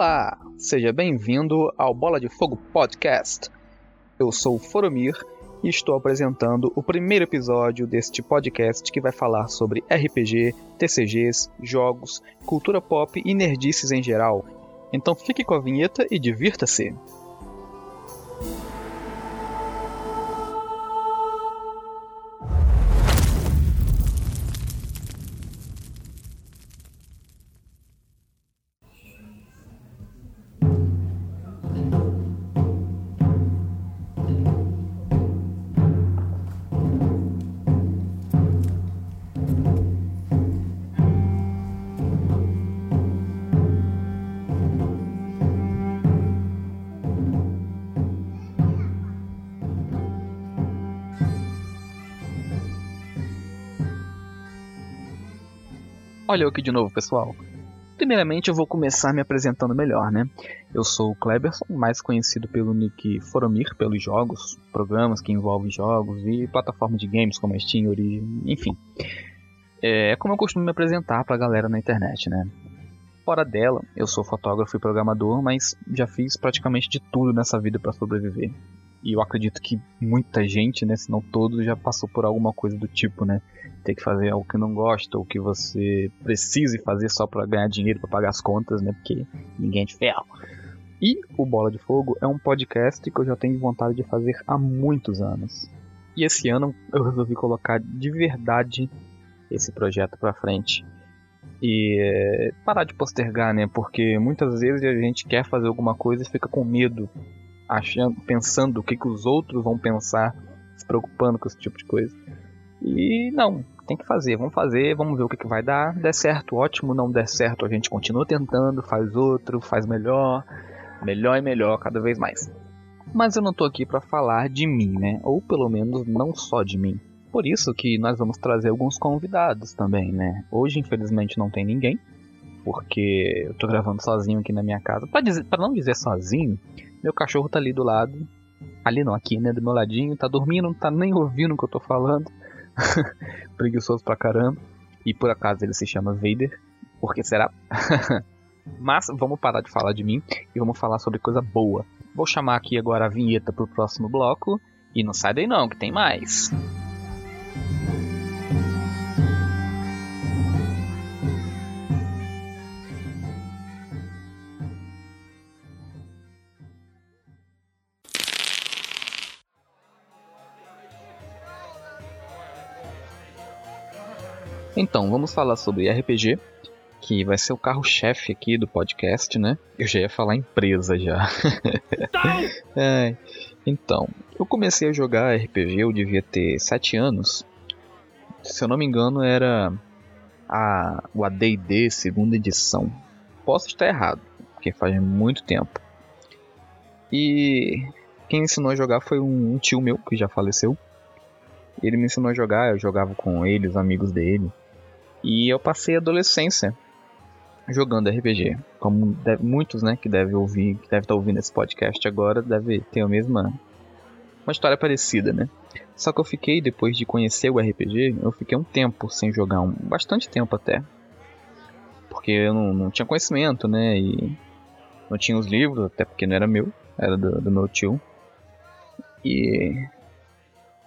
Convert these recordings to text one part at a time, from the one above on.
Olá, seja bem-vindo ao Bola de Fogo Podcast. Eu sou o Foromir e estou apresentando o primeiro episódio deste podcast que vai falar sobre RPG, TCGs, jogos, cultura pop e nerdices em geral. Então fique com a vinheta e divirta-se! Olha eu aqui de novo, pessoal. Primeiramente, eu vou começar me apresentando melhor, né? Eu sou o Kleberson, mais conhecido pelo nick Foromir, pelos jogos, programas que envolvem jogos e plataformas de games como a Steam, Origin, enfim. É como eu costumo me apresentar pra galera na internet, né? Fora dela, eu sou fotógrafo e programador, mas já fiz praticamente de tudo nessa vida para sobreviver. E eu acredito que muita gente, né, se não todos, já passou por alguma coisa do tipo, né? Ter que fazer algo que não gosta ou que você precise fazer só para ganhar dinheiro, para pagar as contas, né? Porque ninguém é de ferro. E o Bola de Fogo é um podcast que eu já tenho vontade de fazer há muitos anos. E esse ano eu resolvi colocar de verdade esse projeto para frente. E é, parar de postergar, né? Porque muitas vezes a gente quer fazer alguma coisa e fica com medo achando, pensando o que, que os outros vão pensar, se preocupando com esse tipo de coisa. E não, tem que fazer, vamos fazer, vamos ver o que, que vai dar. Der certo, ótimo, não der certo, a gente continua tentando, faz outro, faz melhor, melhor e melhor cada vez mais. Mas eu não tô aqui para falar de mim, né? Ou pelo menos não só de mim. Por isso que nós vamos trazer alguns convidados também, né? Hoje, infelizmente, não tem ninguém, porque eu tô gravando sozinho aqui na minha casa. Pra, dizer, pra não dizer sozinho, meu cachorro tá ali do lado. Ali não, aqui, né? Do meu ladinho. Tá dormindo, não tá nem ouvindo o que eu tô falando. Preguiçoso pra caramba. E por acaso ele se chama Vader. Por que será? Mas vamos parar de falar de mim e vamos falar sobre coisa boa. Vou chamar aqui agora a vinheta pro próximo bloco. E não sai daí não, que tem mais. Então, vamos falar sobre RPG, que vai ser o carro-chefe aqui do podcast, né? Eu já ia falar empresa já. é, então, eu comecei a jogar RPG, eu devia ter 7 anos. Se eu não me engano, era a, o AD&D segunda edição. Posso estar errado, porque faz muito tempo. E quem me ensinou a jogar foi um, um tio meu, que já faleceu. Ele me ensinou a jogar, eu jogava com ele, os amigos dele. E eu passei a adolescência jogando RPG. Como deve, muitos, né, que devem ouvir, que devem estar ouvindo esse podcast agora, deve ter a mesma uma história parecida, né? Só que eu fiquei depois de conhecer o RPG, eu fiquei um tempo sem jogar, um bastante tempo até. Porque eu não, não tinha conhecimento, né? E não tinha os livros, até porque não era meu, era do, do meu tio. E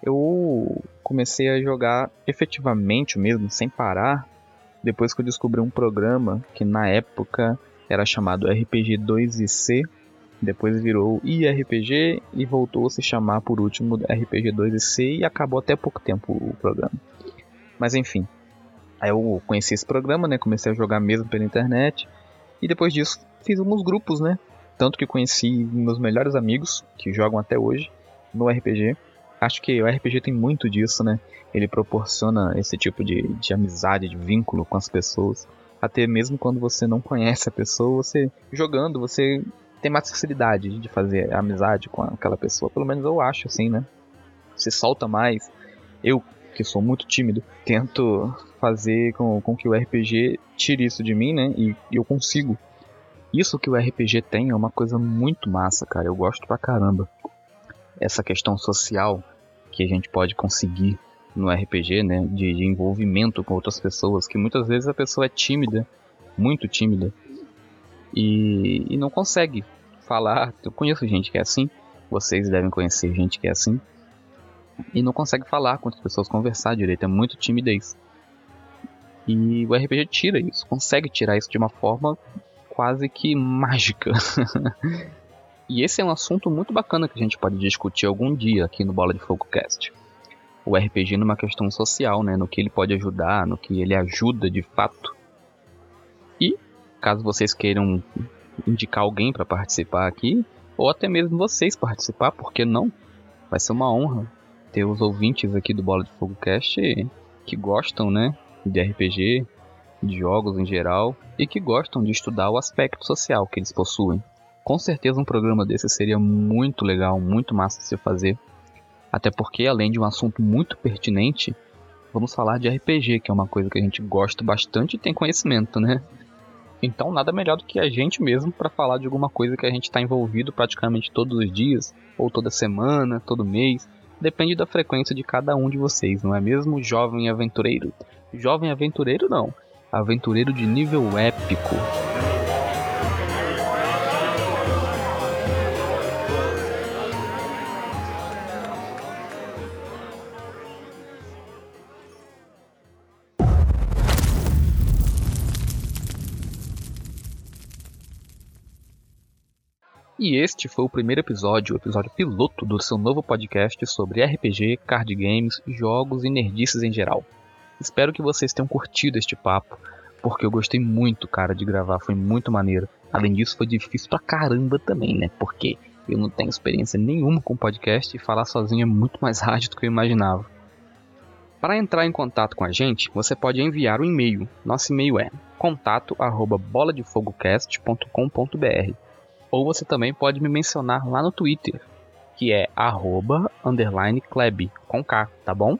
eu comecei a jogar efetivamente mesmo, sem parar, depois que eu descobri um programa que na época era chamado RPG 2IC, depois virou IRPG e voltou a se chamar por último RPG 2IC e acabou até pouco tempo o programa. Mas enfim, aí eu conheci esse programa, né? Comecei a jogar mesmo pela internet e depois disso fiz alguns grupos, né? Tanto que conheci meus melhores amigos que jogam até hoje no RPG acho que o RPG tem muito disso, né? Ele proporciona esse tipo de, de amizade, de vínculo com as pessoas. Até mesmo quando você não conhece a pessoa, você jogando, você tem mais facilidade de fazer amizade com aquela pessoa. Pelo menos eu acho assim, né? Você solta mais. Eu, que sou muito tímido, tento fazer com, com que o RPG tire isso de mim, né? E, e eu consigo. Isso que o RPG tem é uma coisa muito massa, cara. Eu gosto pra caramba. Essa questão social que a gente pode conseguir no RPG, né, de, de, envolvimento com outras pessoas, que muitas vezes a pessoa é tímida, muito tímida, e, e não consegue falar. Eu conheço gente que é assim, vocês devem conhecer gente que é assim, e não consegue falar com as pessoas, conversar direito, é muito timidez. E o RPG tira isso, consegue tirar isso de uma forma quase que mágica. e esse é um assunto muito bacana que a gente pode discutir algum dia aqui no Bola de Fogo Cast. O RPG numa questão social, né, no que ele pode ajudar, no que ele ajuda de fato. E caso vocês queiram indicar alguém para participar aqui, ou até mesmo vocês participar, porque não? Vai ser uma honra ter os ouvintes aqui do Bola de Fogo Cast que gostam, né, de RPG, de jogos em geral e que gostam de estudar o aspecto social que eles possuem. Com certeza um programa desse seria muito legal, muito massa de se fazer. Até porque, além de um assunto muito pertinente, vamos falar de RPG, que é uma coisa que a gente gosta bastante e tem conhecimento, né? Então, nada melhor do que a gente mesmo para falar de alguma coisa que a gente está envolvido praticamente todos os dias, ou toda semana, todo mês. Depende da frequência de cada um de vocês, não é mesmo, jovem aventureiro? Jovem aventureiro não, aventureiro de nível épico. E este foi o primeiro episódio, o episódio piloto do seu novo podcast sobre RPG, card games, jogos e nerdices em geral. Espero que vocês tenham curtido este papo, porque eu gostei muito, cara, de gravar, foi muito maneiro. Além disso, foi difícil pra caramba também, né? Porque eu não tenho experiência nenhuma com podcast e falar sozinho é muito mais hard do que eu imaginava. Para entrar em contato com a gente, você pode enviar um e-mail. Nosso e-mail é contato@boladefogocast.com.br. Ou você também pode me mencionar lá no Twitter, que é arroba com K, tá bom?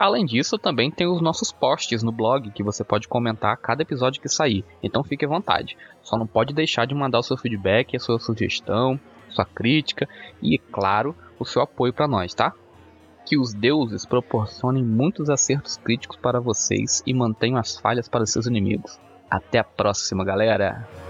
Além disso, também tem os nossos posts no blog que você pode comentar a cada episódio que sair. Então fique à vontade. Só não pode deixar de mandar o seu feedback, a sua sugestão, sua crítica e, claro, o seu apoio para nós, tá? Que os deuses proporcionem muitos acertos críticos para vocês e mantenham as falhas para seus inimigos. Até a próxima, galera!